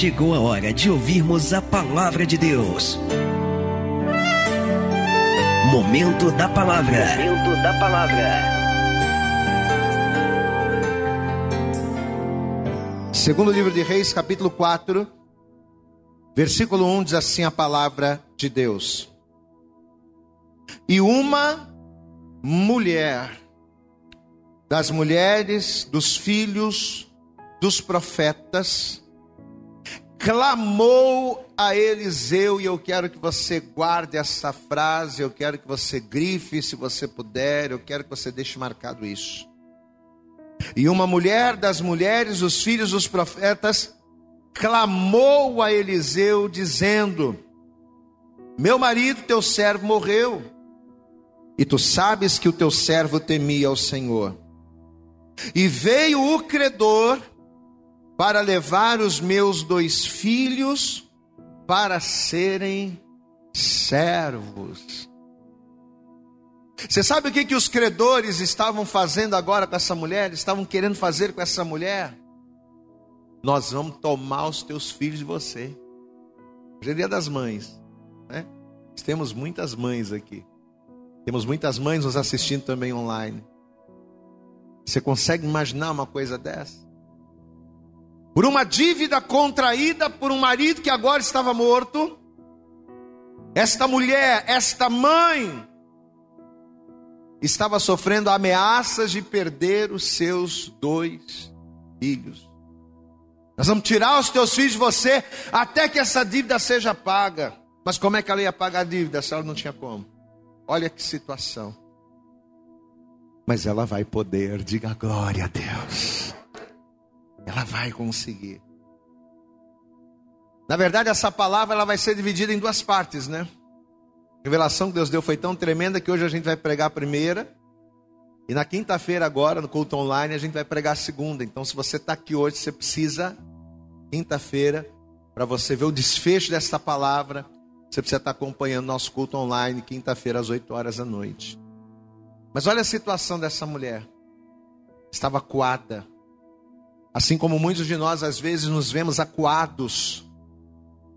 chegou a hora de ouvirmos a palavra de Deus. Momento da palavra. Momento da palavra. Segundo livro de Reis, capítulo 4, versículo 1 diz assim a palavra de Deus. E uma mulher das mulheres, dos filhos dos profetas, clamou a Eliseu, e eu quero que você guarde essa frase, eu quero que você grife, se você puder, eu quero que você deixe marcado isso. E uma mulher das mulheres, os filhos dos profetas, clamou a Eliseu, dizendo: Meu marido, teu servo, morreu, e tu sabes que o teu servo temia ao Senhor. E veio o credor para levar os meus dois filhos para serem servos. Você sabe o que, que os credores estavam fazendo agora com essa mulher? Estavam querendo fazer com essa mulher? Nós vamos tomar os teus filhos de você. Hoje é dia das mães, né? Temos muitas mães aqui. Temos muitas mães nos assistindo também online. Você consegue imaginar uma coisa dessa? Por uma dívida contraída por um marido que agora estava morto. Esta mulher, esta mãe, estava sofrendo ameaças de perder os seus dois filhos. Nós vamos tirar os teus filhos de você até que essa dívida seja paga. Mas como é que ela ia pagar a dívida se ela não tinha como? Olha que situação. Mas ela vai poder, diga glória a Deus. Ela vai conseguir. Na verdade, essa palavra ela vai ser dividida em duas partes, né? A revelação que Deus deu foi tão tremenda que hoje a gente vai pregar a primeira. E na quinta-feira, agora, no culto online, a gente vai pregar a segunda. Então, se você está aqui hoje, você precisa, quinta-feira, para você ver o desfecho dessa palavra, você precisa estar tá acompanhando nosso culto online, quinta-feira, às 8 horas da noite. Mas olha a situação dessa mulher. Estava coada, Assim como muitos de nós às vezes nos vemos acuados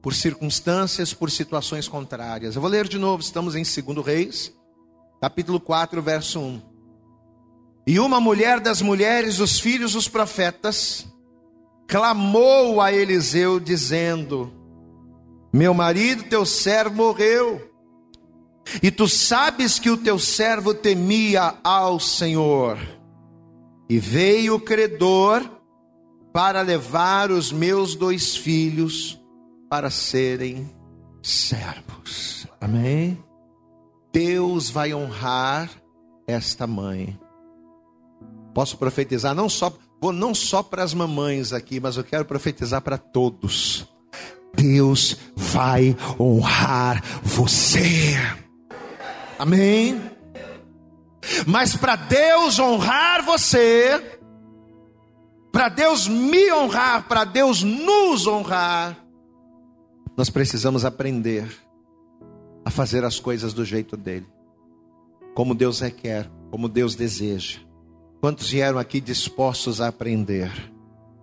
por circunstâncias, por situações contrárias. Eu vou ler de novo, estamos em 2 Reis, capítulo 4, verso 1. E uma mulher das mulheres dos filhos dos profetas clamou a Eliseu, dizendo: Meu marido, teu servo, morreu, e tu sabes que o teu servo temia ao Senhor. E veio o credor para levar os meus dois filhos para serem servos. Amém? Deus vai honrar esta mãe. Posso profetizar não só, vou não só para as mamães aqui, mas eu quero profetizar para todos. Deus vai honrar você. Amém? Mas para Deus honrar você, para Deus me honrar, para Deus nos honrar, nós precisamos aprender a fazer as coisas do jeito dele, como Deus requer, como Deus deseja. Quantos vieram aqui dispostos a aprender?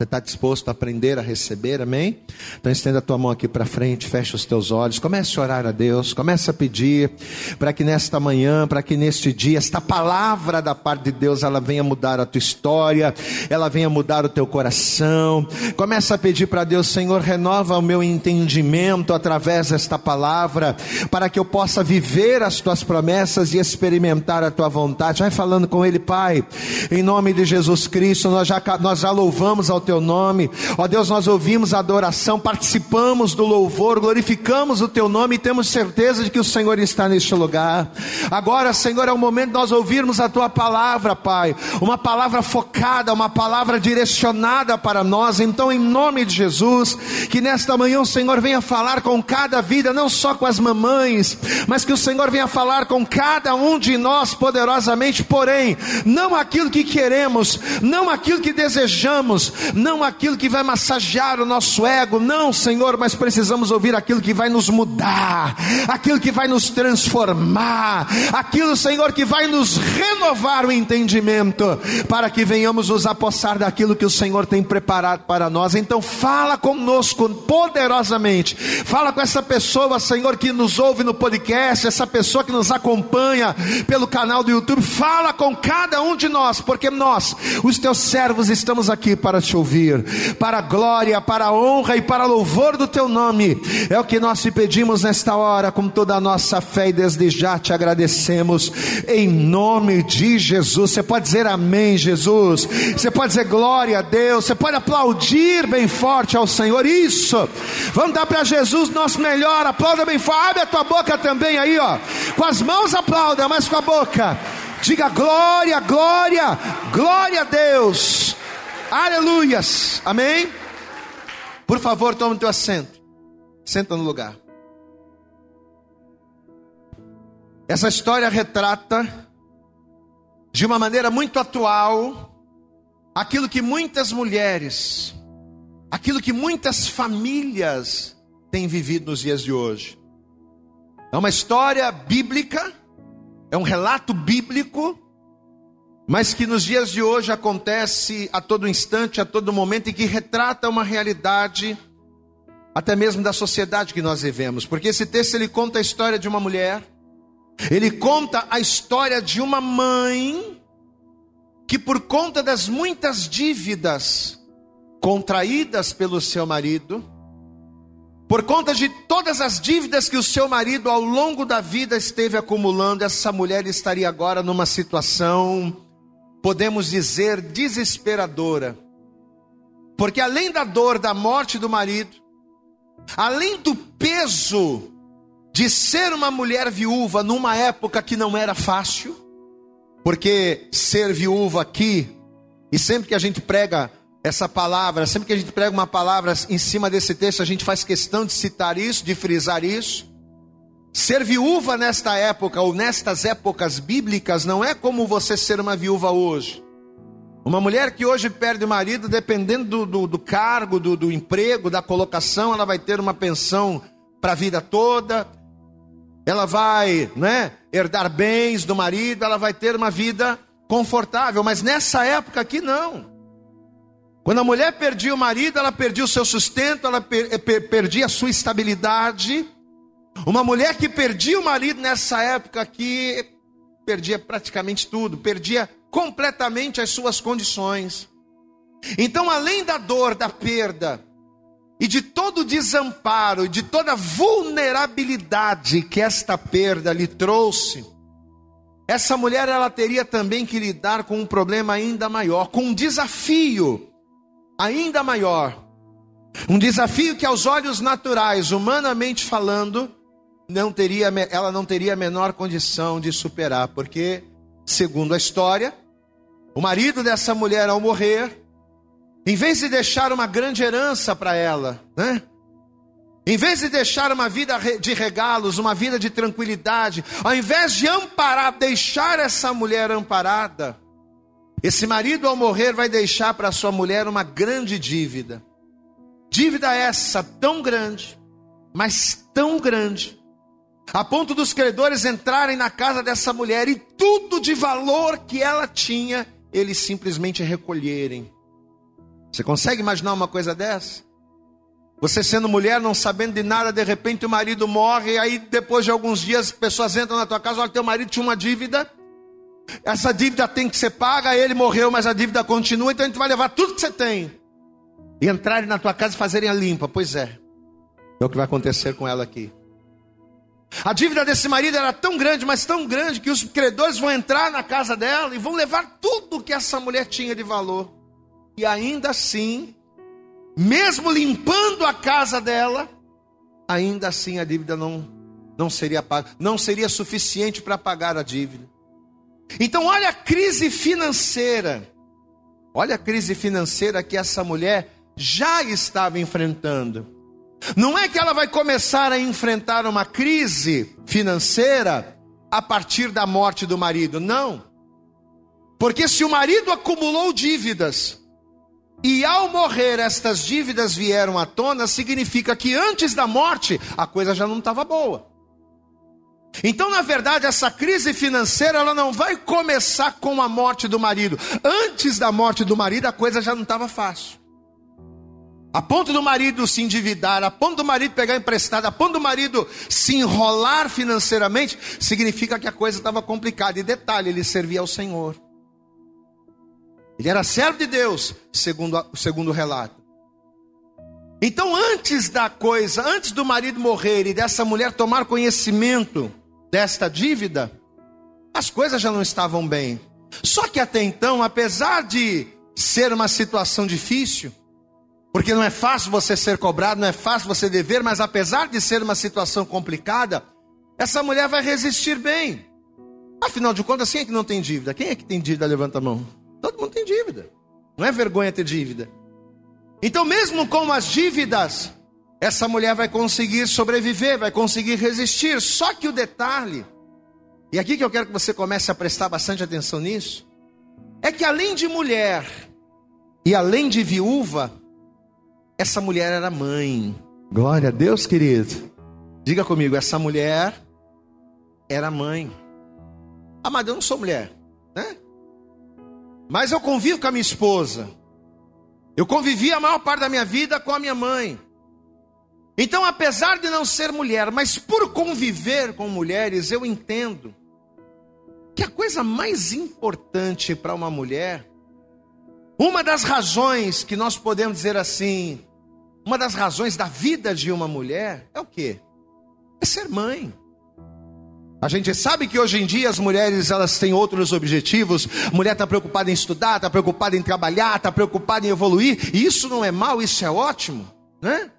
Você está disposto a aprender a receber, amém? Então estenda a tua mão aqui para frente, fecha os teus olhos, comece a orar a Deus, comece a pedir para que nesta manhã, para que neste dia, esta palavra da parte de Deus, ela venha mudar a tua história, ela venha mudar o teu coração. Comece a pedir para Deus, Senhor, renova o meu entendimento através desta palavra, para que eu possa viver as tuas promessas e experimentar a tua vontade. Vai falando com Ele, Pai, em nome de Jesus Cristo, nós já, nós já louvamos ao teu teu nome. Ó Deus, nós ouvimos a adoração, participamos do louvor, glorificamos o teu nome e temos certeza de que o Senhor está neste lugar. Agora, Senhor, é o momento de nós ouvirmos a tua palavra, Pai. Uma palavra focada, uma palavra direcionada para nós. Então, em nome de Jesus, que nesta manhã o Senhor venha falar com cada vida, não só com as mamães, mas que o Senhor venha falar com cada um de nós poderosamente, porém, não aquilo que queremos, não aquilo que desejamos, não aquilo que vai massagear o nosso ego, não, Senhor, mas precisamos ouvir aquilo que vai nos mudar, aquilo que vai nos transformar, aquilo, Senhor, que vai nos renovar o entendimento, para que venhamos nos apossar daquilo que o Senhor tem preparado para nós. Então, fala conosco poderosamente, fala com essa pessoa, Senhor, que nos ouve no podcast, essa pessoa que nos acompanha pelo canal do YouTube, fala com cada um de nós, porque nós, os teus servos, estamos aqui para te ouvir, para a glória, para a honra e para louvor do teu nome. É o que nós te pedimos nesta hora, com toda a nossa fé e desde já te agradecemos, em nome de Jesus. Você pode dizer amém, Jesus. Você pode dizer glória a Deus. Você pode aplaudir bem forte ao Senhor. Isso. Vamos dar para Jesus nosso melhor. Aplauda bem forte. Abre a tua boca também aí, ó. Com as mãos aplauda, mas com a boca. Diga glória, glória, glória a Deus. Aleluias. Amém? Por favor, tome o teu assento. Senta no lugar. Essa história retrata de uma maneira muito atual aquilo que muitas mulheres, aquilo que muitas famílias têm vivido nos dias de hoje. É uma história bíblica, é um relato bíblico, mas que nos dias de hoje acontece a todo instante, a todo momento e que retrata uma realidade até mesmo da sociedade que nós vivemos. Porque esse texto ele conta a história de uma mulher, ele conta a história de uma mãe que por conta das muitas dívidas contraídas pelo seu marido, por conta de todas as dívidas que o seu marido ao longo da vida esteve acumulando, essa mulher estaria agora numa situação podemos dizer, desesperadora. Porque além da dor da morte do marido, além do peso de ser uma mulher viúva numa época que não era fácil, porque ser viúva aqui, e sempre que a gente prega essa palavra, sempre que a gente prega uma palavra em cima desse texto, a gente faz questão de citar isso, de frisar isso. Ser viúva nesta época ou nestas épocas bíblicas não é como você ser uma viúva hoje. Uma mulher que hoje perde o marido, dependendo do, do, do cargo, do, do emprego, da colocação, ela vai ter uma pensão para a vida toda, ela vai né, herdar bens do marido, ela vai ter uma vida confortável, mas nessa época aqui não. Quando a mulher perdia o marido, ela perdia o seu sustento, ela per, per, perdia a sua estabilidade uma mulher que perdia o marido nessa época aqui, perdia praticamente tudo, perdia completamente as suas condições. Então, além da dor, da perda, e de todo o desamparo, e de toda a vulnerabilidade que esta perda lhe trouxe, essa mulher ela teria também que lidar com um problema ainda maior, com um desafio ainda maior. Um desafio que aos olhos naturais, humanamente falando, não teria, ela não teria a menor condição de superar, porque, segundo a história, o marido dessa mulher, ao morrer, em vez de deixar uma grande herança para ela, né? Em vez de deixar uma vida de regalos, uma vida de tranquilidade, ao invés de amparar, deixar essa mulher amparada, esse marido ao morrer vai deixar para sua mulher uma grande dívida. Dívida essa tão grande, mas tão grande, a ponto dos credores entrarem na casa dessa mulher e tudo de valor que ela tinha, eles simplesmente recolherem. Você consegue imaginar uma coisa dessa? Você sendo mulher, não sabendo de nada, de repente o marido morre, e aí depois de alguns dias pessoas entram na tua casa, olha, teu marido tinha uma dívida, essa dívida tem que ser paga, ele morreu, mas a dívida continua, então a gente vai levar tudo que você tem. E entrarem na tua casa e fazerem a limpa. Pois é. É o que vai acontecer com ela aqui. A dívida desse marido era tão grande, mas tão grande, que os credores vão entrar na casa dela e vão levar tudo que essa mulher tinha de valor. E ainda assim, mesmo limpando a casa dela, ainda assim a dívida não, não seria paga, não seria suficiente para pagar a dívida. Então, olha a crise financeira. Olha a crise financeira que essa mulher já estava enfrentando. Não é que ela vai começar a enfrentar uma crise financeira a partir da morte do marido, não. Porque se o marido acumulou dívidas, e ao morrer estas dívidas vieram à tona, significa que antes da morte a coisa já não estava boa. Então, na verdade, essa crise financeira ela não vai começar com a morte do marido. Antes da morte do marido, a coisa já não estava fácil. A ponto do marido se endividar, a ponto do marido pegar emprestado, a ponto do marido se enrolar financeiramente, significa que a coisa estava complicada. E detalhe, ele servia ao Senhor. Ele era servo de Deus, segundo, segundo o relato. Então, antes da coisa, antes do marido morrer e dessa mulher tomar conhecimento desta dívida, as coisas já não estavam bem. Só que até então, apesar de ser uma situação difícil, porque não é fácil você ser cobrado, não é fácil você dever, mas apesar de ser uma situação complicada, essa mulher vai resistir bem. Afinal de contas, quem é que não tem dívida? Quem é que tem dívida? Levanta a mão. Todo mundo tem dívida. Não é vergonha ter dívida. Então, mesmo com as dívidas, essa mulher vai conseguir sobreviver, vai conseguir resistir. Só que o detalhe, e aqui que eu quero que você comece a prestar bastante atenção nisso, é que além de mulher e além de viúva, essa mulher era mãe. Glória a Deus, querido. Diga comigo, essa mulher era mãe. Ah, mas eu não sou mulher, né? Mas eu convivo com a minha esposa. Eu convivi a maior parte da minha vida com a minha mãe. Então, apesar de não ser mulher, mas por conviver com mulheres, eu entendo que a coisa mais importante para uma mulher, uma das razões que nós podemos dizer assim, uma das razões da vida de uma mulher é o quê? É ser mãe. A gente sabe que hoje em dia as mulheres elas têm outros objetivos. A mulher está preocupada em estudar, está preocupada em trabalhar, está preocupada em evoluir. E isso não é mal, isso é ótimo, né?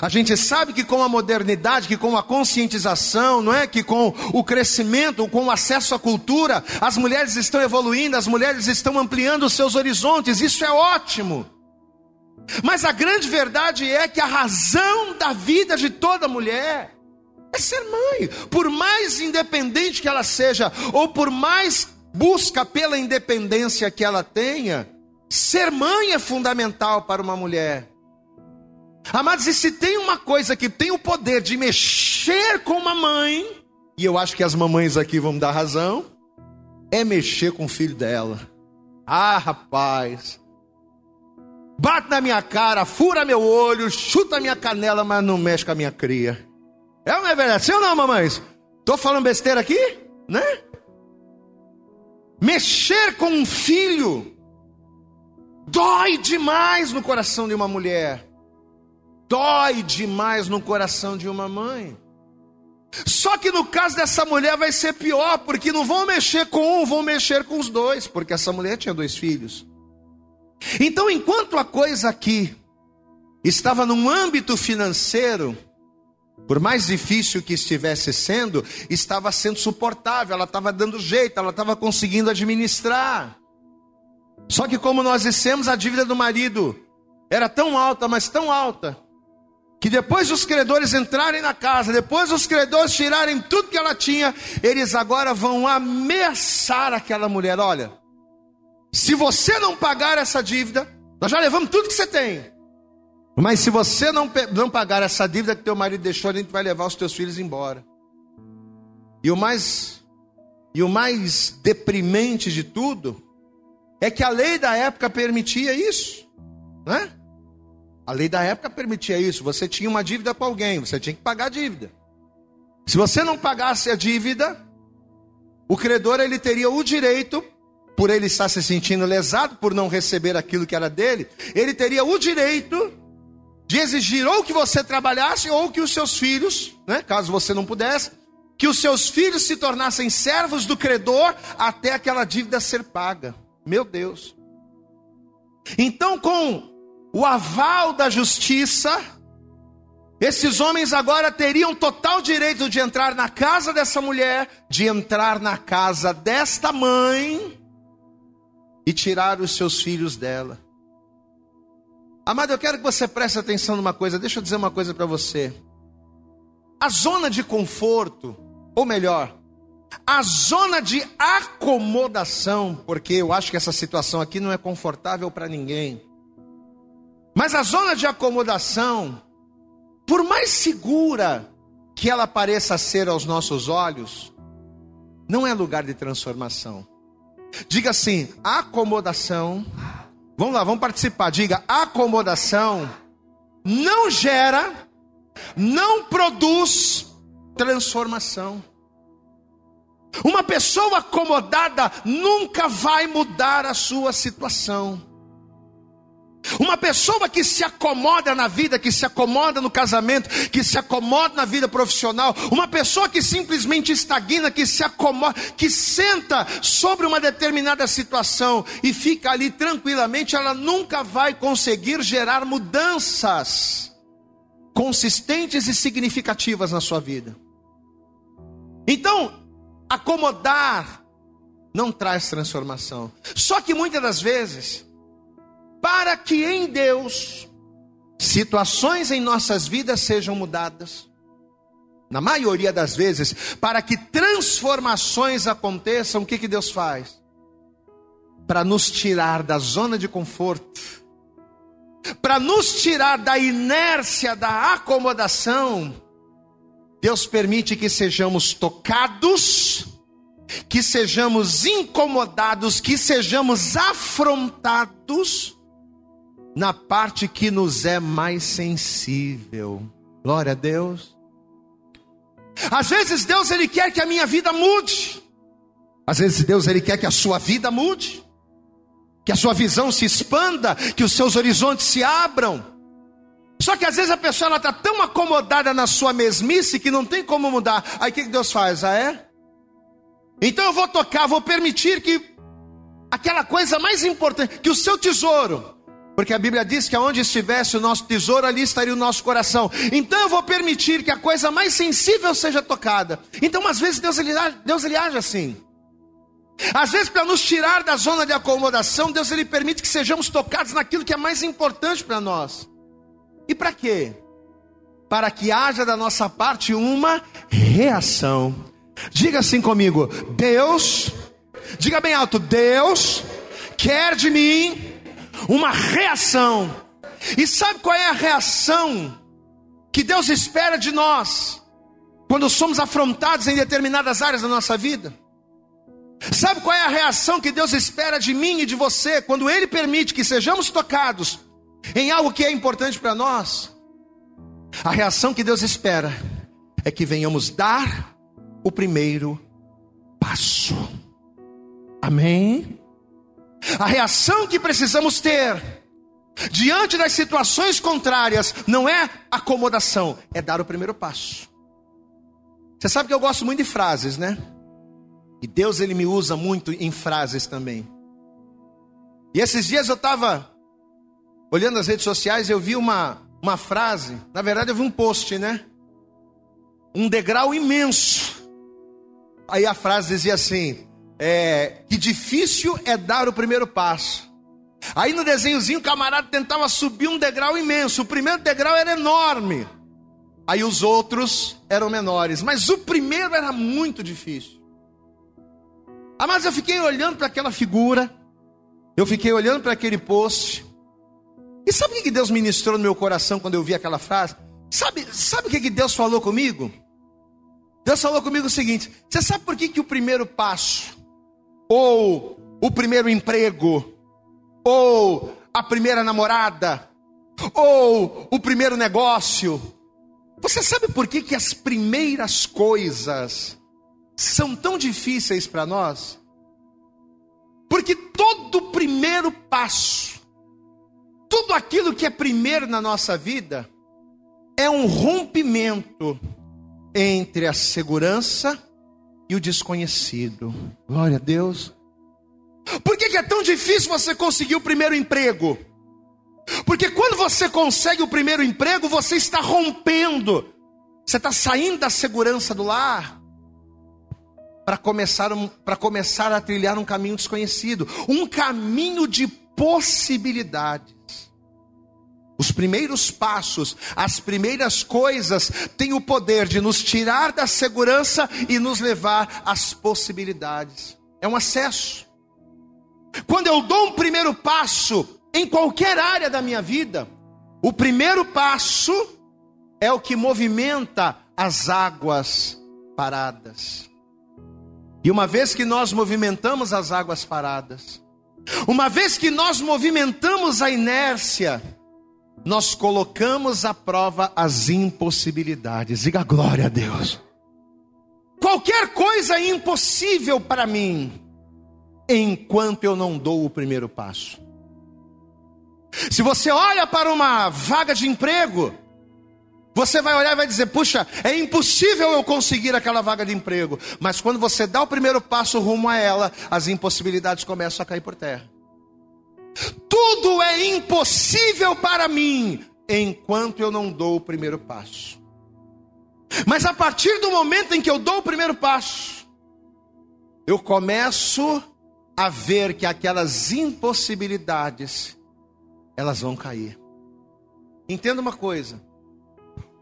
A gente sabe que com a modernidade, que com a conscientização, não é? Que com o crescimento, com o acesso à cultura, as mulheres estão evoluindo, as mulheres estão ampliando os seus horizontes. Isso é ótimo. Mas a grande verdade é que a razão da vida de toda mulher é ser mãe. Por mais independente que ela seja, ou por mais busca pela independência que ela tenha, ser mãe é fundamental para uma mulher. Amados, e se tem uma coisa que tem o poder de mexer com uma mãe, e eu acho que as mamães aqui vão dar razão, é mexer com o filho dela. Ah, rapaz, bate na minha cara, fura meu olho, chuta minha canela, mas não mexe com a minha cria. É ou não é verdade? Sim ou não, mamães? Tô falando besteira aqui? Né? Mexer com um filho dói demais no coração de uma mulher. Dói demais no coração de uma mãe. Só que no caso dessa mulher vai ser pior, porque não vão mexer com um, vão mexer com os dois, porque essa mulher tinha dois filhos. Então, enquanto a coisa aqui estava num âmbito financeiro, por mais difícil que estivesse sendo, estava sendo suportável, ela estava dando jeito, ela estava conseguindo administrar. Só que, como nós dissemos, a dívida do marido era tão alta, mas tão alta, que depois os credores entrarem na casa, depois os credores tirarem tudo que ela tinha, eles agora vão ameaçar aquela mulher: olha, se você não pagar essa dívida, nós já levamos tudo que você tem. Mas se você não, não pagar essa dívida que teu marido deixou, a gente vai levar os teus filhos embora. E o mais e o mais deprimente de tudo é que a lei da época permitia isso, né? A lei da época permitia isso. Você tinha uma dívida com alguém, você tinha que pagar a dívida. Se você não pagasse a dívida, o credor ele teria o direito por ele estar se sentindo lesado por não receber aquilo que era dele, ele teria o direito de exigir ou que você trabalhasse ou que os seus filhos, né, caso você não pudesse, que os seus filhos se tornassem servos do credor até aquela dívida ser paga. Meu Deus. Então, com o aval da justiça, esses homens agora teriam total direito de entrar na casa dessa mulher, de entrar na casa desta mãe e tirar os seus filhos dela. Amado, eu quero que você preste atenção numa coisa, deixa eu dizer uma coisa para você. A zona de conforto, ou melhor, a zona de acomodação, porque eu acho que essa situação aqui não é confortável para ninguém. Mas a zona de acomodação, por mais segura que ela pareça ser aos nossos olhos, não é lugar de transformação. Diga assim: acomodação. Vamos lá, vamos participar. Diga: acomodação não gera, não produz transformação. Uma pessoa acomodada nunca vai mudar a sua situação. Uma pessoa que se acomoda na vida, que se acomoda no casamento, que se acomoda na vida profissional, uma pessoa que simplesmente estagna, que se acomoda, que senta sobre uma determinada situação e fica ali tranquilamente, ela nunca vai conseguir gerar mudanças consistentes e significativas na sua vida. Então, acomodar não traz transformação. Só que muitas das vezes, para que em Deus situações em nossas vidas sejam mudadas, na maioria das vezes, para que transformações aconteçam, o que, que Deus faz? Para nos tirar da zona de conforto, para nos tirar da inércia, da acomodação, Deus permite que sejamos tocados, que sejamos incomodados, que sejamos afrontados na parte que nos é mais sensível. Glória a Deus. Às vezes Deus ele quer que a minha vida mude. Às vezes Deus ele quer que a sua vida mude. Que a sua visão se expanda, que os seus horizontes se abram. Só que às vezes a pessoa está tão acomodada na sua mesmice que não tem como mudar. Aí o que Deus faz? Ah, é? Então eu vou tocar, vou permitir que aquela coisa mais importante, que o seu tesouro, porque a Bíblia diz que aonde estivesse o nosso tesouro, ali estaria o nosso coração. Então eu vou permitir que a coisa mais sensível seja tocada. Então, às vezes, Deus ele, Deus, ele age assim. Às vezes, para nos tirar da zona de acomodação, Deus ele permite que sejamos tocados naquilo que é mais importante para nós. E para quê? Para que haja da nossa parte uma reação. Diga assim comigo: Deus, diga bem alto, Deus quer de mim uma reação. E sabe qual é a reação que Deus espera de nós quando somos afrontados em determinadas áreas da nossa vida? Sabe qual é a reação que Deus espera de mim e de você quando Ele permite que sejamos tocados em algo que é importante para nós? A reação que Deus espera é que venhamos dar o primeiro passo. Amém? A reação que precisamos ter diante das situações contrárias não é acomodação, é dar o primeiro passo. Você sabe que eu gosto muito de frases, né? E Deus ele me usa muito em frases também. E esses dias eu estava olhando as redes sociais, eu vi uma, uma frase, na verdade eu vi um post, né? Um degrau imenso. Aí a frase dizia assim: é, que difícil é dar o primeiro passo. Aí no desenhozinho o camarada tentava subir um degrau imenso. O primeiro degrau era enorme. Aí os outros eram menores. Mas o primeiro era muito difícil. Ah, mas eu fiquei olhando para aquela figura. Eu fiquei olhando para aquele post. E sabe o que Deus ministrou no meu coração quando eu vi aquela frase? Sabe, sabe o que Deus falou comigo? Deus falou comigo o seguinte: Você sabe por que, que o primeiro passo ou o primeiro emprego, ou a primeira namorada, ou o primeiro negócio. Você sabe por que, que as primeiras coisas são tão difíceis para nós? Porque todo primeiro passo, tudo aquilo que é primeiro na nossa vida, é um rompimento entre a segurança e o desconhecido. Glória a Deus. Por que, é tão difícil você conseguir o primeiro emprego? Porque quando você consegue o primeiro emprego, você está rompendo, você está saindo da segurança do lar para começar, um, começar a trilhar um caminho desconhecido, um caminho de possibilidades. Os primeiros passos, as primeiras coisas têm o poder de nos tirar da segurança e nos levar às possibilidades. É um acesso. Quando eu dou um primeiro passo em qualquer área da minha vida, O primeiro passo é o que movimenta as águas paradas. E uma vez que nós movimentamos as águas paradas, uma vez que nós movimentamos a inércia, nós colocamos à prova as impossibilidades. Diga glória a Deus. Qualquer coisa é impossível para mim, enquanto eu não dou o primeiro passo. Se você olha para uma vaga de emprego, você vai olhar e vai dizer: puxa, é impossível eu conseguir aquela vaga de emprego. Mas quando você dá o primeiro passo rumo a ela, as impossibilidades começam a cair por terra. Tudo é impossível para mim enquanto eu não dou o primeiro passo. Mas a partir do momento em que eu dou o primeiro passo, eu começo a ver que aquelas impossibilidades elas vão cair. Entenda uma coisa: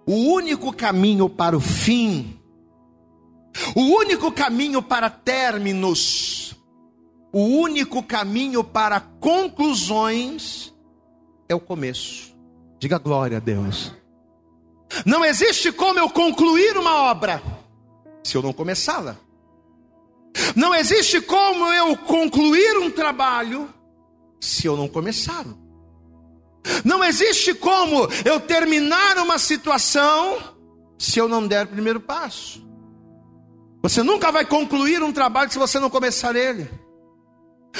o único caminho para o fim, o único caminho para términos, o único caminho para conclusões é o começo. Diga glória a Deus. Não existe como eu concluir uma obra se eu não começá-la. Não existe como eu concluir um trabalho se eu não começá-lo. Não existe como eu terminar uma situação se eu não der o primeiro passo. Você nunca vai concluir um trabalho se você não começar ele.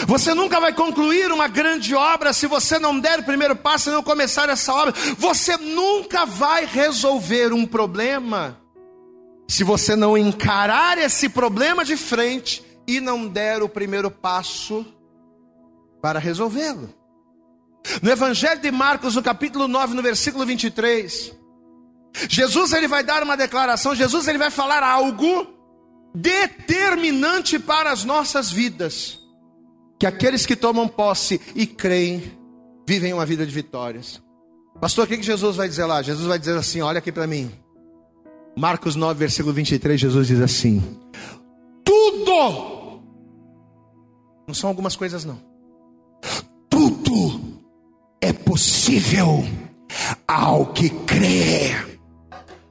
Você nunca vai concluir uma grande obra se você não der o primeiro passo e não começar essa obra. Você nunca vai resolver um problema se você não encarar esse problema de frente e não der o primeiro passo para resolvê-lo. No Evangelho de Marcos, no capítulo 9, no versículo 23, Jesus ele vai dar uma declaração, Jesus ele vai falar algo determinante para as nossas vidas, que aqueles que tomam posse e creem vivem uma vida de vitórias. Pastor, o que, Jesus vai dizer lá? Jesus vai dizer assim: olha aqui para mim. Marcos 9, versículo 23, Jesus diz assim: Tudo, não são algumas coisas, não, tudo é possível ao que crê.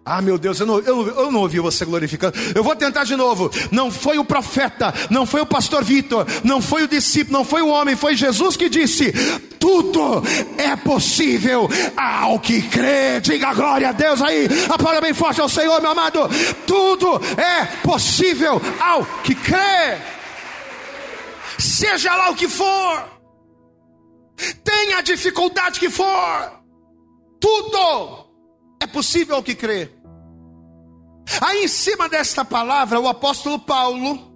Ah, meu Deus, eu não, eu, eu não ouvi você glorificando. Eu vou tentar de novo. Não foi o profeta, não foi o pastor Vitor, não foi o discípulo, não foi o homem, foi Jesus que disse: tudo é possível ao que crê. Diga glória a Deus aí. Aplauda bem forte ao Senhor, meu amado. Tudo é possível ao que crê. Seja lá o que for tenha a dificuldade que for, tudo é possível ao que crê. Aí em cima desta palavra, o apóstolo Paulo,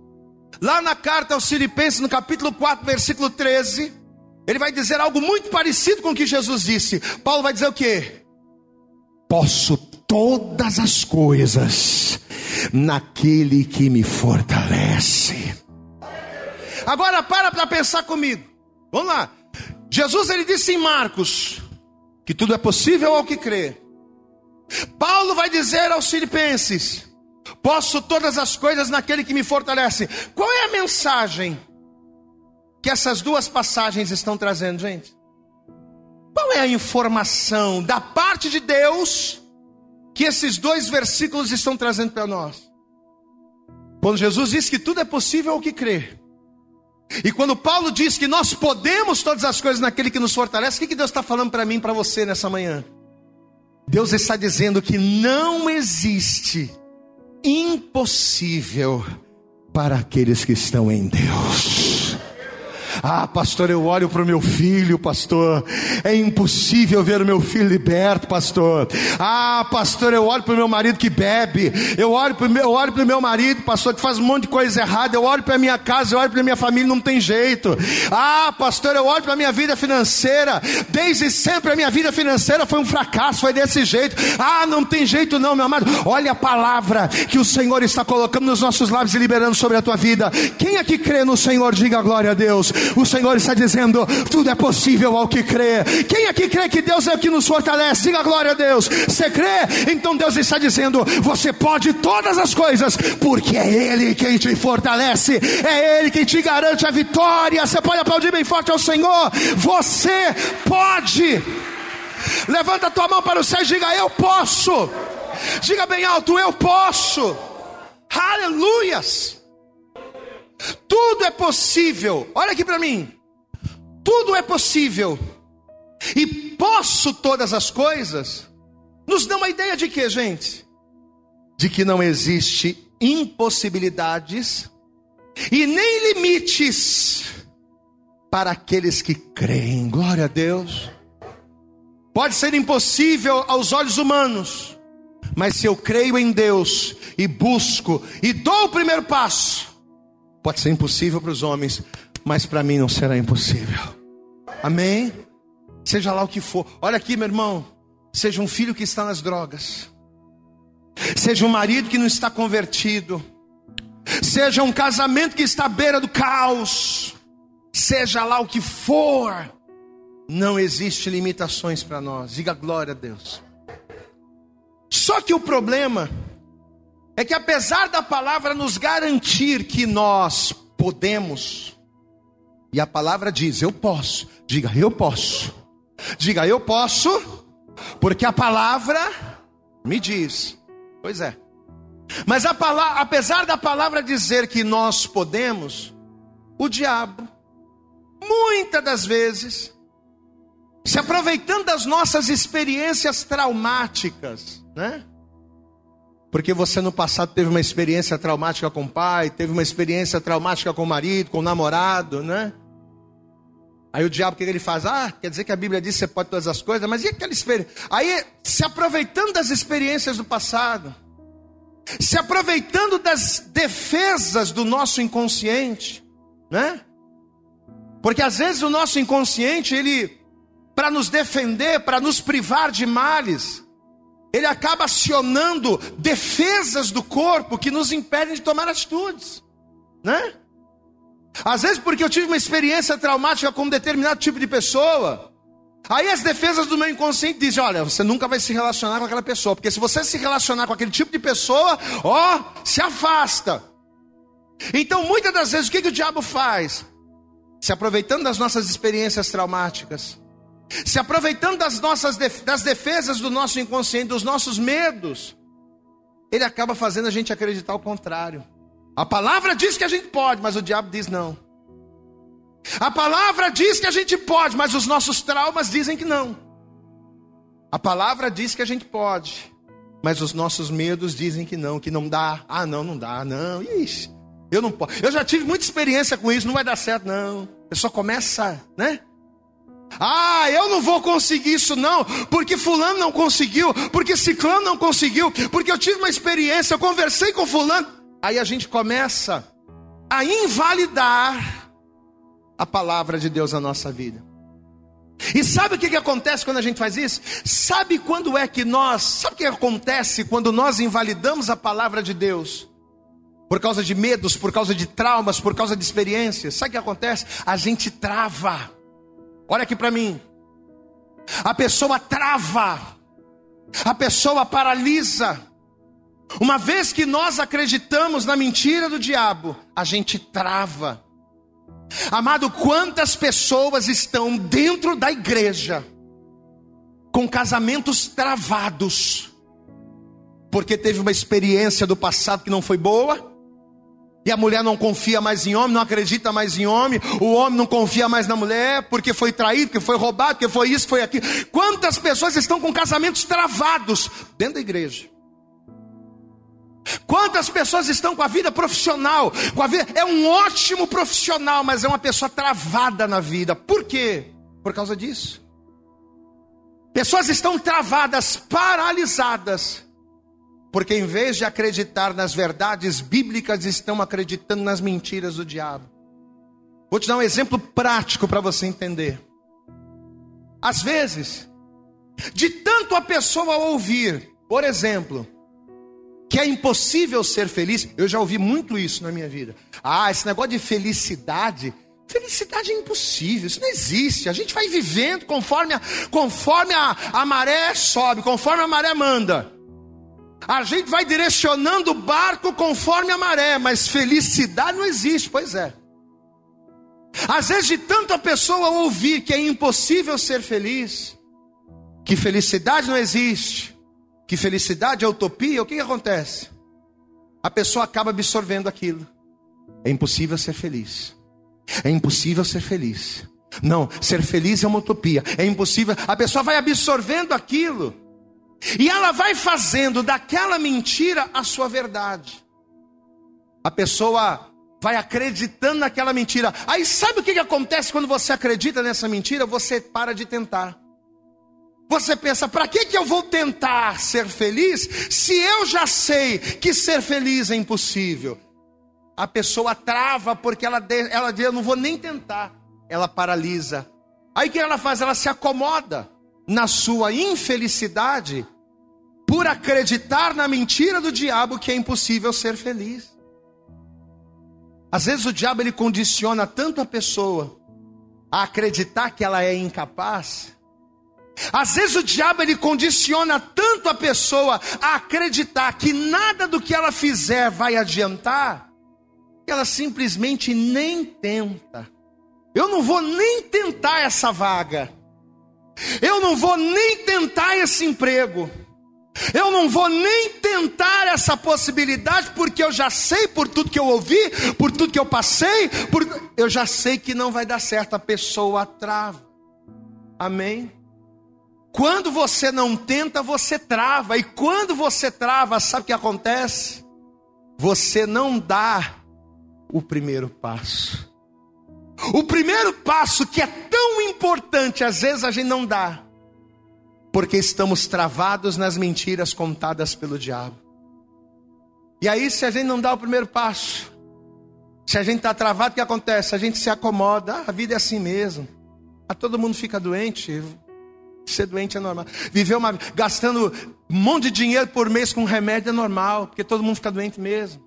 lá na carta aos Filipenses, no capítulo 4, versículo 13, ele vai dizer algo muito parecido com o que Jesus disse. Paulo vai dizer o que? Posso todas as coisas naquele que me fortalece. Agora para para pensar comigo. Vamos lá. Jesus ele disse em Marcos que tudo é possível ao que crê. Paulo vai dizer aos filipenses: Posso todas as coisas naquele que me fortalece. Qual é a mensagem que essas duas passagens estão trazendo, gente? Qual é a informação da parte de Deus que esses dois versículos estão trazendo para nós? Quando Jesus diz que tudo é possível ao que crê. E quando Paulo diz que nós podemos todas as coisas naquele que nos fortalece, o que Deus está falando para mim e para você nessa manhã? Deus está dizendo que não existe impossível para aqueles que estão em Deus. Ah, pastor, eu olho para o meu filho, pastor. É impossível ver o meu filho liberto, pastor. Ah, pastor, eu olho para o meu marido que bebe. Eu olho para o meu, para o meu marido, pastor, que faz um monte de coisa errada. Eu olho para a minha casa, eu olho para a minha família, não tem jeito. Ah, pastor, eu olho para a minha vida financeira. Desde sempre a minha vida financeira foi um fracasso, foi desse jeito. Ah, não tem jeito não, meu amado. Olha a palavra que o Senhor está colocando nos nossos lábios e liberando sobre a tua vida. Quem aqui crê no Senhor, diga glória a Deus. O Senhor está dizendo: tudo é possível ao que crê. Quem aqui crê que Deus é o que nos fortalece? Diga glória a Deus. Você crê? Então Deus está dizendo: você pode todas as coisas, porque é Ele quem te fortalece, é Ele quem te garante a vitória. Você pode aplaudir bem forte ao Senhor. Você pode. Levanta a tua mão para o céu e diga: Eu posso. Diga bem alto: Eu posso. Aleluias. Tudo é possível. Olha aqui para mim. Tudo é possível. E posso todas as coisas. Nos dá uma ideia de que, gente? De que não existe impossibilidades e nem limites para aqueles que creem. Glória a Deus. Pode ser impossível aos olhos humanos, mas se eu creio em Deus e busco e dou o primeiro passo, pode ser impossível para os homens, mas para mim não será impossível. Amém? Seja lá o que for. Olha aqui, meu irmão. Seja um filho que está nas drogas, seja um marido que não está convertido, seja um casamento que está à beira do caos, seja lá o que for, não existe limitações para nós. Diga glória a Deus. Só que o problema é que apesar da palavra nos garantir que nós podemos, e a palavra diz: eu posso. Diga, eu posso. Diga, eu posso, porque a palavra me diz. Pois é. Mas palavra, apesar da palavra dizer que nós podemos, o diabo, muitas das vezes, se aproveitando das nossas experiências traumáticas, né? Porque você no passado teve uma experiência traumática com o pai, teve uma experiência traumática com o marido, com o namorado, né? Aí o diabo, o que ele faz? Ah, quer dizer que a Bíblia diz que você pode todas as coisas, mas e aquela experiência? Aí, se aproveitando das experiências do passado, se aproveitando das defesas do nosso inconsciente, né? Porque às vezes o nosso inconsciente, ele, para nos defender, para nos privar de males, ele acaba acionando defesas do corpo que nos impedem de tomar atitudes, né? Às vezes porque eu tive uma experiência traumática com um determinado tipo de pessoa, aí as defesas do meu inconsciente dizem: olha, você nunca vai se relacionar com aquela pessoa, porque se você se relacionar com aquele tipo de pessoa, ó, se afasta. Então, muitas das vezes, o que, que o diabo faz? Se aproveitando das nossas experiências traumáticas, se aproveitando das nossas das defesas do nosso inconsciente, dos nossos medos, ele acaba fazendo a gente acreditar o contrário. A palavra diz que a gente pode, mas o diabo diz não. A palavra diz que a gente pode, mas os nossos traumas dizem que não. A palavra diz que a gente pode, mas os nossos medos dizem que não, que não dá. Ah, não, não dá, não. Ixi, eu não posso. Eu já tive muita experiência com isso, não vai dar certo, não. A pessoa começa, né? Ah, eu não vou conseguir isso não, porque fulano não conseguiu, porque ciclano não conseguiu, porque eu tive uma experiência, eu conversei com fulano. Aí a gente começa a invalidar a palavra de Deus na nossa vida. E sabe o que, que acontece quando a gente faz isso? Sabe quando é que nós, sabe o que acontece quando nós invalidamos a palavra de Deus? Por causa de medos, por causa de traumas, por causa de experiências. Sabe o que acontece? A gente trava. Olha aqui para mim. A pessoa trava, a pessoa paralisa. Uma vez que nós acreditamos na mentira do diabo, a gente trava. Amado, quantas pessoas estão dentro da igreja com casamentos travados, porque teve uma experiência do passado que não foi boa, e a mulher não confia mais em homem, não acredita mais em homem. O homem não confia mais na mulher porque foi traído, porque foi roubado, porque foi isso, foi aquilo. Quantas pessoas estão com casamentos travados dentro da igreja? Quantas pessoas estão com a vida profissional? Com a vida é um ótimo profissional, mas é uma pessoa travada na vida. Por quê? Por causa disso. Pessoas estão travadas, paralisadas porque em vez de acreditar nas verdades bíblicas, estão acreditando nas mentiras do diabo. Vou te dar um exemplo prático para você entender. Às vezes, de tanto a pessoa ouvir, por exemplo, que é impossível ser feliz, eu já ouvi muito isso na minha vida. Ah, esse negócio de felicidade, felicidade é impossível, isso não existe. A gente vai vivendo conforme a, conforme a, a maré sobe, conforme a maré manda. A gente vai direcionando o barco conforme a maré, mas felicidade não existe, pois é. Às vezes, de tanto a pessoa ouvir que é impossível ser feliz, que felicidade não existe, que felicidade é utopia, o que, que acontece? A pessoa acaba absorvendo aquilo. É impossível ser feliz. É impossível ser feliz. Não, ser feliz é uma utopia. É impossível. A pessoa vai absorvendo aquilo. E ela vai fazendo daquela mentira a sua verdade. A pessoa vai acreditando naquela mentira. Aí sabe o que, que acontece quando você acredita nessa mentira? Você para de tentar. Você pensa, para que, que eu vou tentar ser feliz se eu já sei que ser feliz é impossível? A pessoa trava porque ela, ela diz, eu não vou nem tentar. Ela paralisa. Aí o que ela faz? Ela se acomoda na sua infelicidade por acreditar na mentira do diabo que é impossível ser feliz. Às vezes o diabo ele condiciona tanto a pessoa a acreditar que ela é incapaz, às vezes o diabo ele condiciona tanto a pessoa a acreditar que nada do que ela fizer vai adiantar, que ela simplesmente nem tenta. Eu não vou nem tentar essa vaga. Eu não vou nem tentar esse emprego. Eu não vou nem tentar essa possibilidade, porque eu já sei por tudo que eu ouvi, por tudo que eu passei, por... eu já sei que não vai dar certo. A pessoa trava. Amém? Quando você não tenta, você trava. E quando você trava, sabe o que acontece? Você não dá o primeiro passo. O primeiro passo que é tão importante, às vezes a gente não dá. Porque estamos travados nas mentiras contadas pelo diabo. E aí, se a gente não dá o primeiro passo, se a gente está travado, o que acontece? A gente se acomoda, ah, a vida é assim mesmo. Ah, todo mundo fica doente, Ser doente é normal. Viver uma gastando um monte de dinheiro por mês com remédio é normal, porque todo mundo fica doente mesmo.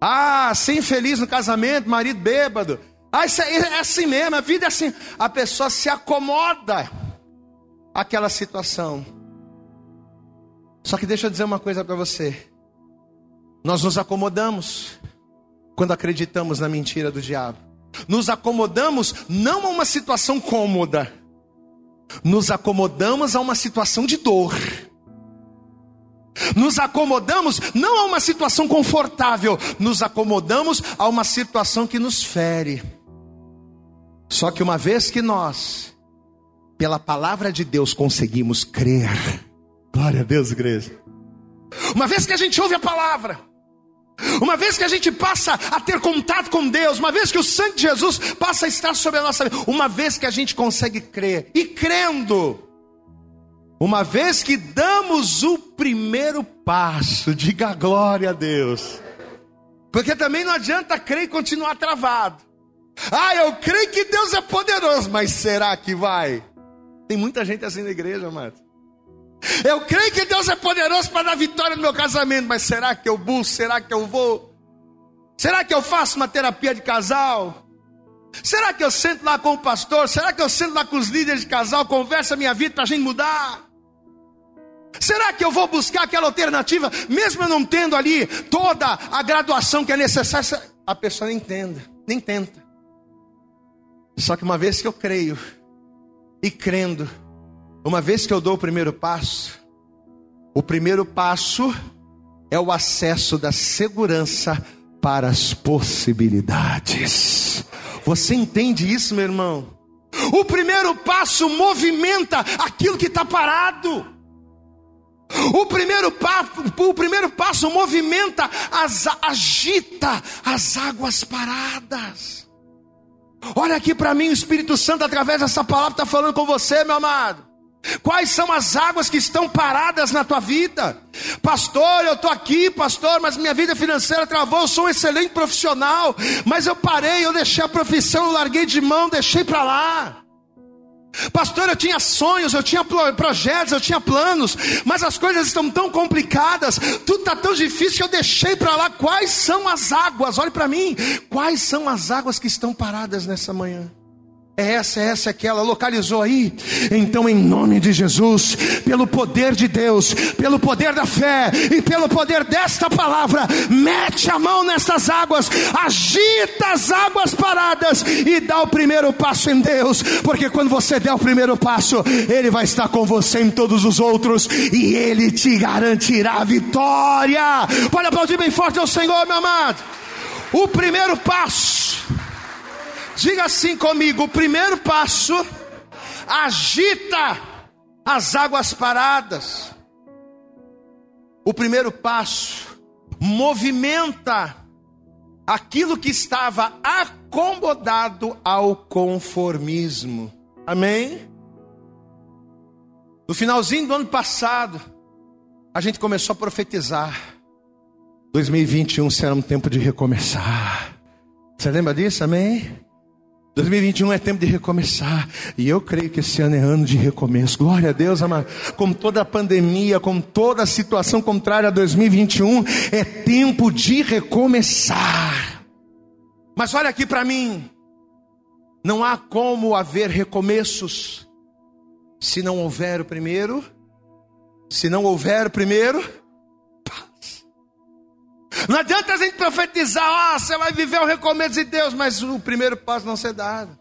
Ah, ser infeliz no casamento, marido bêbado. Ah, isso é, é assim mesmo, a vida é assim. A pessoa se acomoda àquela situação. Só que deixa eu dizer uma coisa para você. Nós nos acomodamos quando acreditamos na mentira do diabo. Nos acomodamos não a uma situação cômoda nos acomodamos a uma situação de dor. Nos acomodamos não a uma situação confortável, nos acomodamos a uma situação que nos fere. Só que uma vez que nós, pela palavra de Deus, conseguimos crer, glória a Deus, igreja. Uma vez que a gente ouve a palavra, uma vez que a gente passa a ter contato com Deus, uma vez que o sangue de Jesus passa a estar sobre a nossa vida, uma vez que a gente consegue crer, e crendo, uma vez que damos o primeiro passo, diga glória a Deus, porque também não adianta crer e continuar travado. Ah, eu creio que Deus é poderoso, mas será que vai? Tem muita gente assim na igreja, amado. Eu creio que Deus é poderoso para dar vitória no meu casamento, mas será que eu busco? Será que eu vou? Será que eu faço uma terapia de casal? Será que eu sento lá com o pastor? Será que eu sento lá com os líderes de casal, conversa minha vida para a gente mudar? Será que eu vou buscar aquela alternativa, mesmo eu não tendo ali toda a graduação que é necessária? A pessoa nem entenda, nem tenta. Só que uma vez que eu creio, e crendo, uma vez que eu dou o primeiro passo, o primeiro passo é o acesso da segurança para as possibilidades. Você entende isso, meu irmão? O primeiro passo movimenta aquilo que está parado. O primeiro, passo, o primeiro passo movimenta, as, agita as águas paradas. Olha aqui para mim, o Espírito Santo, através dessa palavra, está falando com você, meu amado. Quais são as águas que estão paradas na tua vida? Pastor, eu estou aqui, pastor, mas minha vida financeira travou. Eu sou um excelente profissional, mas eu parei, eu deixei a profissão, eu larguei de mão, deixei para lá. Pastor, eu tinha sonhos, eu tinha projetos, eu tinha planos, mas as coisas estão tão complicadas, tudo está tão difícil que eu deixei para lá. Quais são as águas? Olhe para mim, quais são as águas que estão paradas nessa manhã? É essa, é essa, é aquela. Localizou aí? Então, em nome de Jesus, pelo poder de Deus, pelo poder da fé e pelo poder desta palavra, mete a mão nestas águas, agita as águas paradas e dá o primeiro passo em Deus, porque quando você der o primeiro passo, Ele vai estar com você em todos os outros e Ele te garantirá a vitória. Pode aplaudir bem forte ao Senhor, meu amado. O primeiro passo Diga assim comigo: o primeiro passo agita as águas paradas. O primeiro passo movimenta aquilo que estava acomodado ao conformismo. Amém? No finalzinho do ano passado, a gente começou a profetizar. 2021 será um tempo de recomeçar. Você lembra disso? Amém? 2021 é tempo de recomeçar. E eu creio que esse ano é ano de recomeço. Glória a Deus, amado. Com toda a pandemia, com toda a situação contrária a 2021, é tempo de recomeçar. Mas olha aqui para mim. Não há como haver recomeços se não houver o primeiro. Se não houver o primeiro, não adianta a gente profetizar, ah, você vai viver o recomeço de Deus, mas o primeiro passo não ser dado.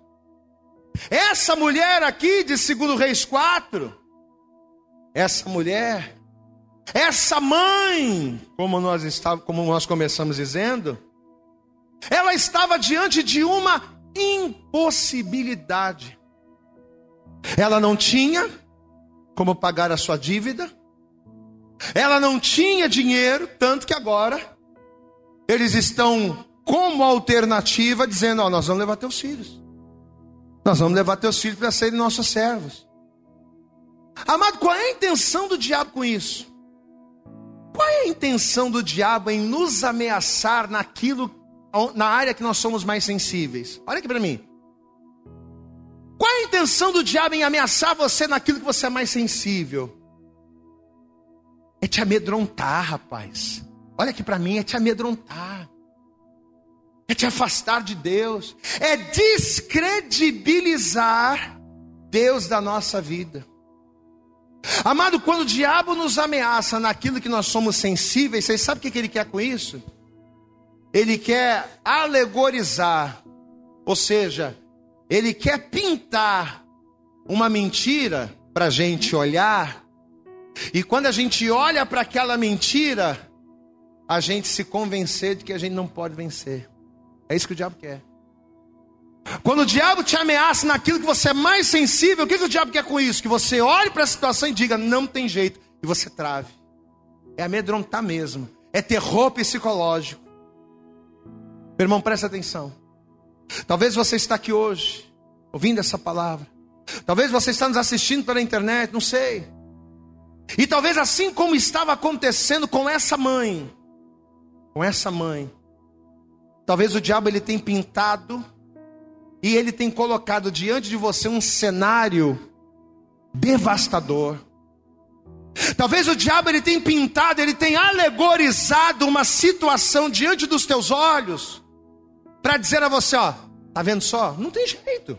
Essa mulher aqui de 2 Reis 4, essa mulher, essa mãe, como nós estávamos, como nós começamos dizendo, ela estava diante de uma impossibilidade. Ela não tinha como pagar a sua dívida. Ela não tinha dinheiro, tanto que agora eles estão como alternativa dizendo: Ó, nós vamos levar teus filhos. Nós vamos levar teus filhos para serem nossos servos. Amado, qual é a intenção do diabo com isso? Qual é a intenção do diabo em nos ameaçar naquilo, na área que nós somos mais sensíveis? Olha aqui para mim. Qual é a intenção do diabo em ameaçar você naquilo que você é mais sensível? É te amedrontar, rapaz. Olha aqui para mim, é te amedrontar, é te afastar de Deus, é descredibilizar Deus da nossa vida. Amado, quando o diabo nos ameaça naquilo que nós somos sensíveis, vocês sabem o que ele quer com isso? Ele quer alegorizar, ou seja, ele quer pintar uma mentira para a gente olhar, e quando a gente olha para aquela mentira, a gente se convencer de que a gente não pode vencer. É isso que o diabo quer. Quando o diabo te ameaça naquilo que você é mais sensível, o que, que o diabo quer com isso? Que você olhe para a situação e diga, não tem jeito, e você trave. É amedrontar mesmo. É terror psicológico. Meu irmão, presta atenção. Talvez você está aqui hoje, ouvindo essa palavra. Talvez você está nos assistindo pela internet, não sei. E talvez assim como estava acontecendo com essa mãe, com essa mãe. Talvez o diabo ele tem pintado e ele tem colocado diante de você um cenário devastador. Talvez o diabo ele tem pintado, ele tem alegorizado uma situação diante dos teus olhos para dizer a você, ó, tá vendo só? Não tem jeito.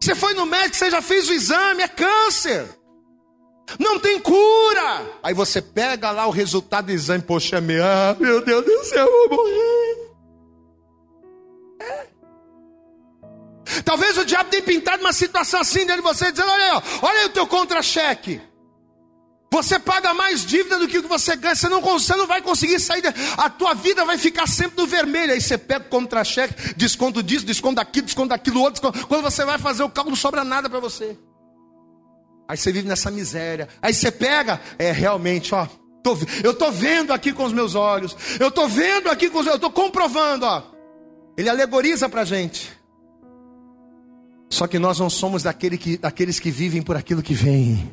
Você foi no médico, você já fez o exame, é câncer. Não tem cura. Aí você pega lá o resultado do exame, poxa, meu, ah, meu Deus do céu, eu vou morrer. É. Talvez o diabo tenha pintado uma situação assim dentro de você, dizendo: olha aí, olha aí o teu contra-cheque. Você paga mais dívida do que o que você ganha, você não, você não vai conseguir sair, a tua vida vai ficar sempre no vermelho. Aí você pega o contra-cheque, desconto disso, desconto daquilo, desconto daquilo outro. Desconto. Quando você vai fazer o cálculo, não sobra nada para você. Aí você vive nessa miséria. Aí você pega, é realmente, ó, tô, eu tô vendo aqui com os meus olhos. Eu tô vendo aqui com os, eu tô comprovando, ó. Ele alegoriza para gente. Só que nós não somos daquele que, daqueles que vivem por aquilo que vem.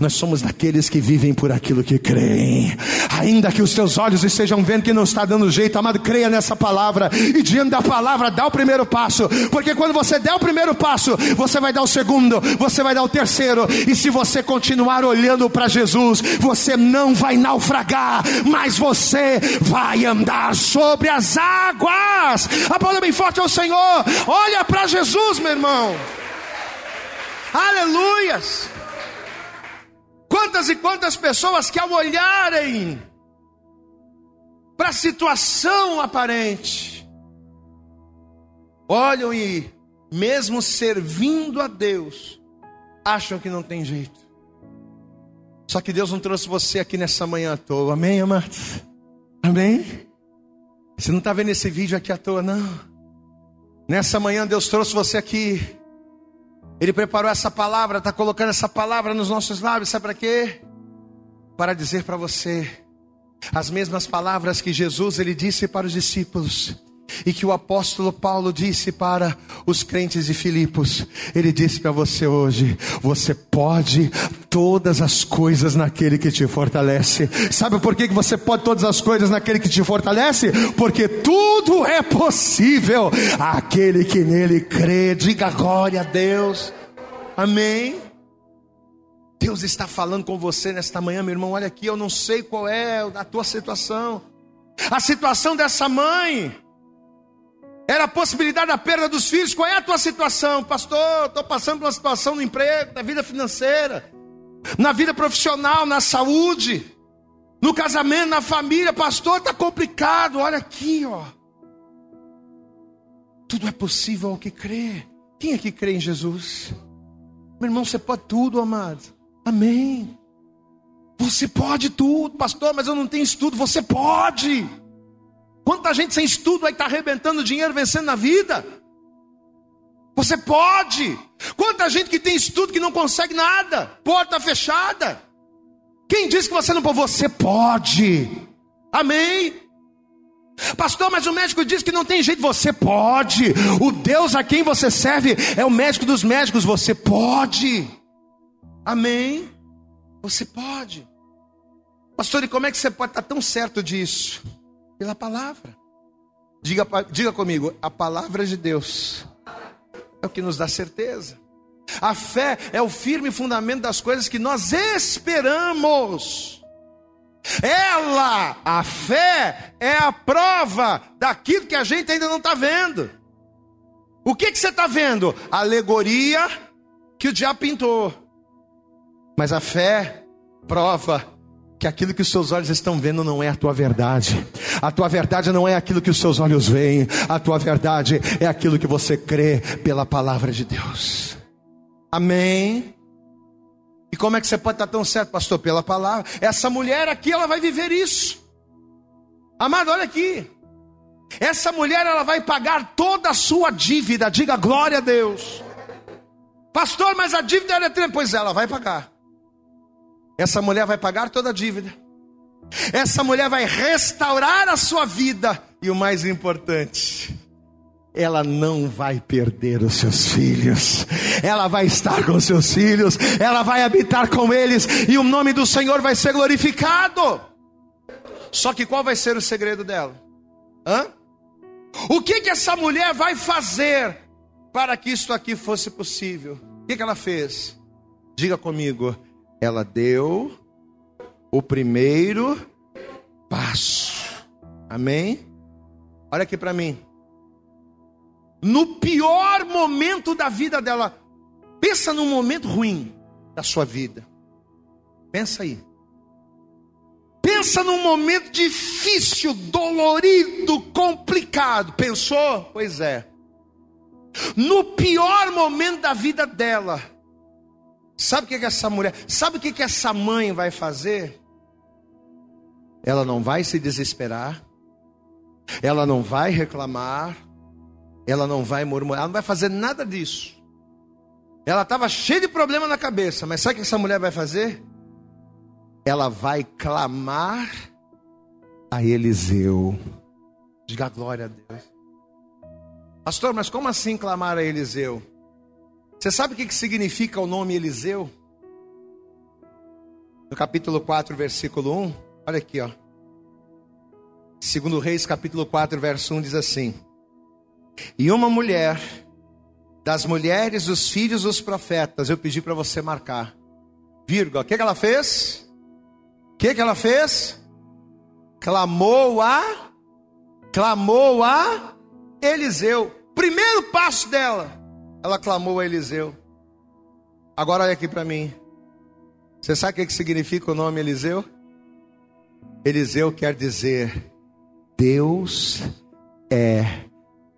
Nós somos daqueles que vivem por aquilo que creem. Ainda que os teus olhos estejam vendo que não está dando jeito, amado, creia nessa palavra. E diante da palavra, dá o primeiro passo. Porque quando você der o primeiro passo, você vai dar o segundo, você vai dar o terceiro. E se você continuar olhando para Jesus, você não vai naufragar, mas você vai andar sobre as águas. Aplauda bem forte ao Senhor. Olha para Jesus, meu irmão. Aleluias. Quantas e quantas pessoas que ao olharem para a situação aparente, olham e, mesmo servindo a Deus, acham que não tem jeito. Só que Deus não trouxe você aqui nessa manhã à toa, amém, amados? Amém? Você não está vendo esse vídeo aqui à toa, não. Nessa manhã Deus trouxe você aqui ele preparou essa palavra, está colocando essa palavra nos nossos lábios, sabe para quê? Para dizer para você as mesmas palavras que Jesus ele disse para os discípulos e que o apóstolo Paulo disse para os crentes de Filipos, ele disse para você hoje: você pode todas as coisas naquele que te fortalece. Sabe por que você pode todas as coisas naquele que te fortalece? Porque tudo é possível aquele que nele crê. Diga glória a Deus. Amém. Deus está falando com você nesta manhã, meu irmão. Olha aqui, eu não sei qual é a tua situação. A situação dessa mãe era a possibilidade da perda dos filhos. Qual é a tua situação, pastor? Estou passando por uma situação no emprego, na vida financeira, na vida profissional, na saúde, no casamento, na família. Pastor, está complicado. Olha aqui, ó. Tudo é possível ao que crê. Quem é que crê em Jesus? Meu irmão, você pode tudo, amado. Amém. Você pode tudo, pastor, mas eu não tenho estudo. Você pode. Quanta gente sem estudo aí está arrebentando dinheiro, vencendo na vida? Você pode. Quanta gente que tem estudo que não consegue nada, porta fechada. Quem disse que você não pode? Você pode. Amém. Pastor, mas o médico diz que não tem jeito. Você pode. O Deus a quem você serve é o médico dos médicos. Você pode. Amém. Você pode. Pastor, e como é que você pode estar tão certo disso? Pela palavra. Diga, diga comigo, a palavra de Deus é o que nos dá certeza. A fé é o firme fundamento das coisas que nós esperamos. Ela, a fé, é a prova daquilo que a gente ainda não está vendo. O que, que você está vendo? Alegoria que o diabo pintou. Mas a fé prova que aquilo que os seus olhos estão vendo não é a tua verdade. A tua verdade não é aquilo que os seus olhos veem. A tua verdade é aquilo que você crê pela palavra de Deus. Amém. E como é que você pode estar tão certo, pastor? Pela palavra. Essa mulher aqui, ela vai viver isso. Amado, olha aqui. Essa mulher, ela vai pagar toda a sua dívida. Diga glória a Deus. Pastor, mas a dívida era tremenda. Pois é, ela vai pagar. Essa mulher vai pagar toda a dívida. Essa mulher vai restaurar a sua vida. E o mais importante, ela não vai perder os seus filhos. Ela vai estar com seus filhos. Ela vai habitar com eles. E o nome do Senhor vai ser glorificado. Só que qual vai ser o segredo dela? Hã? O que que essa mulher vai fazer para que isto aqui fosse possível? O que, que ela fez? Diga comigo, ela deu o primeiro passo. Amém? Olha aqui para mim. No pior momento da vida dela, pensa num momento ruim da sua vida. Pensa aí. Pensa num momento difícil, dolorido, complicado. Pensou? Pois é. No pior momento da vida dela, Sabe o que, que essa mulher, sabe o que, que essa mãe vai fazer? Ela não vai se desesperar, ela não vai reclamar, ela não vai murmurar, ela não vai fazer nada disso. Ela estava cheia de problema na cabeça, mas sabe o que essa mulher vai fazer? Ela vai clamar a Eliseu. Diga glória a Deus. Pastor, mas como assim clamar a Eliseu? Você sabe o que significa o nome Eliseu? No capítulo 4, versículo 1, olha aqui, ó. Segundo Reis, capítulo 4, verso 1 diz assim: E uma mulher das mulheres dos filhos dos profetas, eu pedi para você marcar. Vírgula, o que, que ela fez? O que, que ela fez? Clamou a clamou a Eliseu. Primeiro passo dela, ela clamou a Eliseu. Agora olha aqui para mim. Você sabe o que significa o nome Eliseu? Eliseu quer dizer Deus é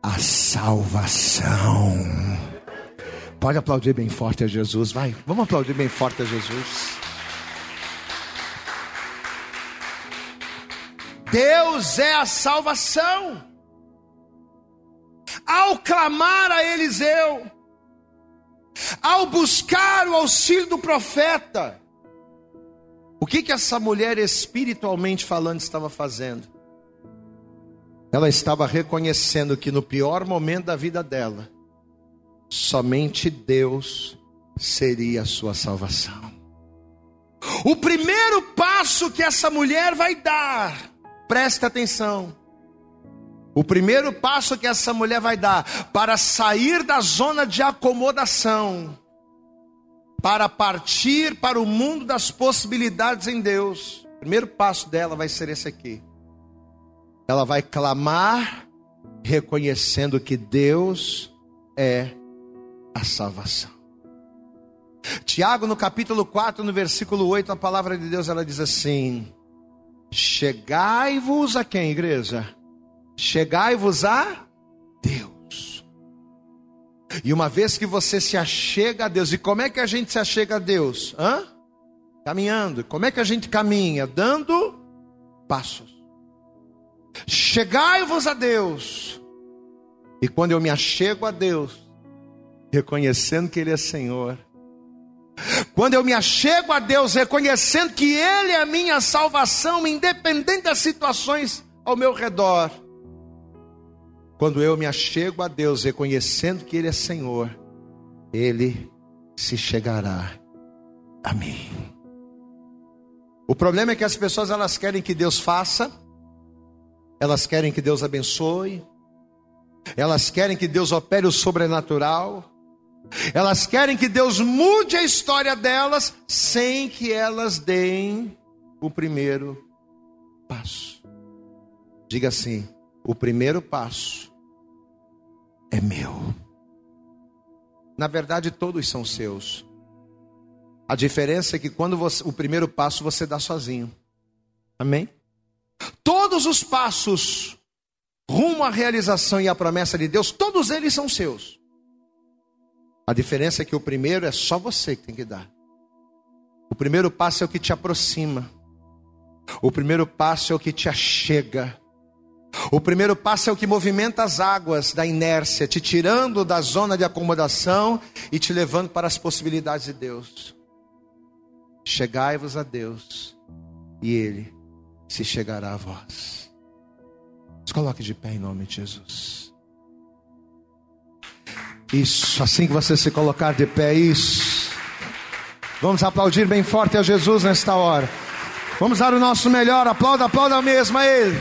a salvação. Pode aplaudir bem forte a Jesus, vai. Vamos aplaudir bem forte a Jesus. Deus é a salvação. Ao clamar a Eliseu, ao buscar o auxílio do profeta, o que que essa mulher espiritualmente falando estava fazendo? Ela estava reconhecendo que no pior momento da vida dela, somente Deus seria a sua salvação. O primeiro passo que essa mulher vai dar, preste atenção. O primeiro passo que essa mulher vai dar para sair da zona de acomodação, para partir para o mundo das possibilidades em Deus, o primeiro passo dela vai ser esse aqui. Ela vai clamar, reconhecendo que Deus é a salvação. Tiago, no capítulo 4, no versículo 8, a palavra de Deus ela diz assim: Chegai-vos a quem, igreja? Chegai-vos a Deus. E uma vez que você se achega a Deus, e como é que a gente se achega a Deus? Hã? Caminhando. Como é que a gente caminha? Dando passos. Chegai-vos a Deus. E quando eu me achego a Deus, reconhecendo que Ele é Senhor, quando eu me achego a Deus, reconhecendo que Ele é a minha salvação, independente das situações ao meu redor, quando eu me achego a Deus, reconhecendo que Ele é Senhor, Ele se chegará a mim. O problema é que as pessoas elas querem que Deus faça, elas querem que Deus abençoe, elas querem que Deus opere o sobrenatural, elas querem que Deus mude a história delas sem que elas deem o primeiro passo. Diga assim: o primeiro passo é meu. Na verdade, todos são seus. A diferença é que quando você, o primeiro passo você dá sozinho. Amém? Todos os passos rumo à realização e à promessa de Deus, todos eles são seus. A diferença é que o primeiro é só você que tem que dar. O primeiro passo é o que te aproxima. O primeiro passo é o que te achega. O primeiro passo é o que movimenta as águas da inércia, te tirando da zona de acomodação e te levando para as possibilidades de Deus. Chegai-vos a Deus, e Ele se chegará a vós. Se coloque de pé em nome de Jesus. Isso, assim que você se colocar de pé, isso. Vamos aplaudir bem forte a Jesus nesta hora. Vamos dar o nosso melhor. Aplauda, aplauda mesmo a Ele.